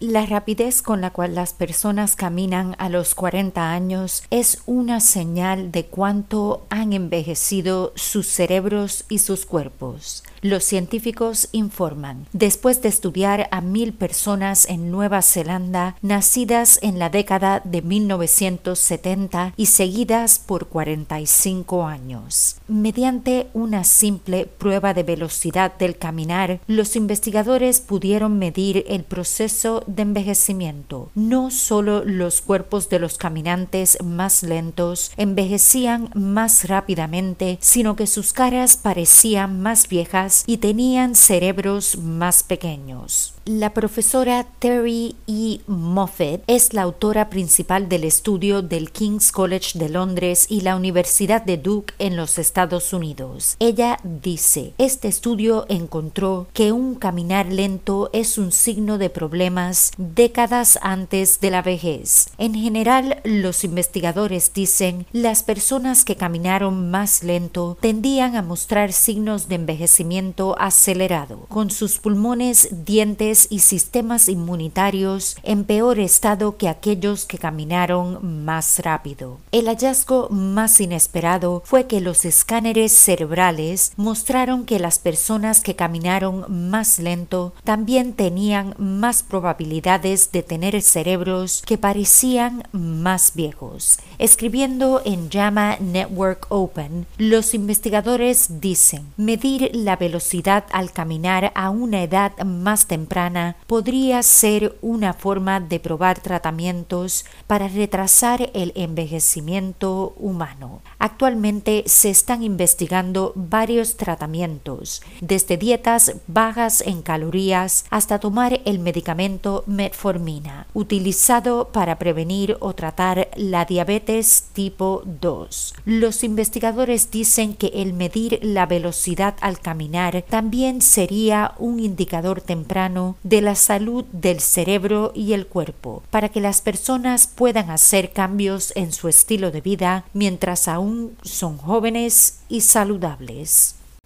La rapidez con la cual las personas caminan a los 40 años es una señal de cuánto han envejecido sus cerebros y sus cuerpos. Los científicos informan, después de estudiar a mil personas en Nueva Zelanda nacidas en la década de 1970 y seguidas por 45 años, mediante una simple prueba de velocidad del caminar, los investigadores pudieron medir el proceso de envejecimiento. No solo los cuerpos de los caminantes más lentos envejecían más rápidamente, sino que sus caras parecían más viejas y tenían cerebros más pequeños. La profesora Terry E. Moffat es la autora principal del estudio del King's College de Londres y la Universidad de Duke en los Estados Unidos. Ella dice, este estudio encontró que un caminar lento es un signo de problemas décadas antes de la vejez. En general, los investigadores dicen, las personas que caminaron más lento tendían a mostrar signos de envejecimiento acelerado, con sus pulmones, dientes, y sistemas inmunitarios en peor estado que aquellos que caminaron más rápido. El hallazgo más inesperado fue que los escáneres cerebrales mostraron que las personas que caminaron más lento también tenían más probabilidades de tener cerebros que parecían más viejos. Escribiendo en JAMA Network Open, los investigadores dicen medir la velocidad al caminar a una edad más temprana podría ser una forma de probar tratamientos para retrasar el envejecimiento humano. Actualmente se están investigando varios tratamientos, desde dietas bajas en calorías hasta tomar el medicamento metformina, utilizado para prevenir o tratar la diabetes tipo 2. Los investigadores dicen que el medir la velocidad al caminar también sería un indicador temprano de la salud del cerebro y el cuerpo, para que las personas puedan hacer cambios en su estilo de vida mientras aún son jóvenes y saludables.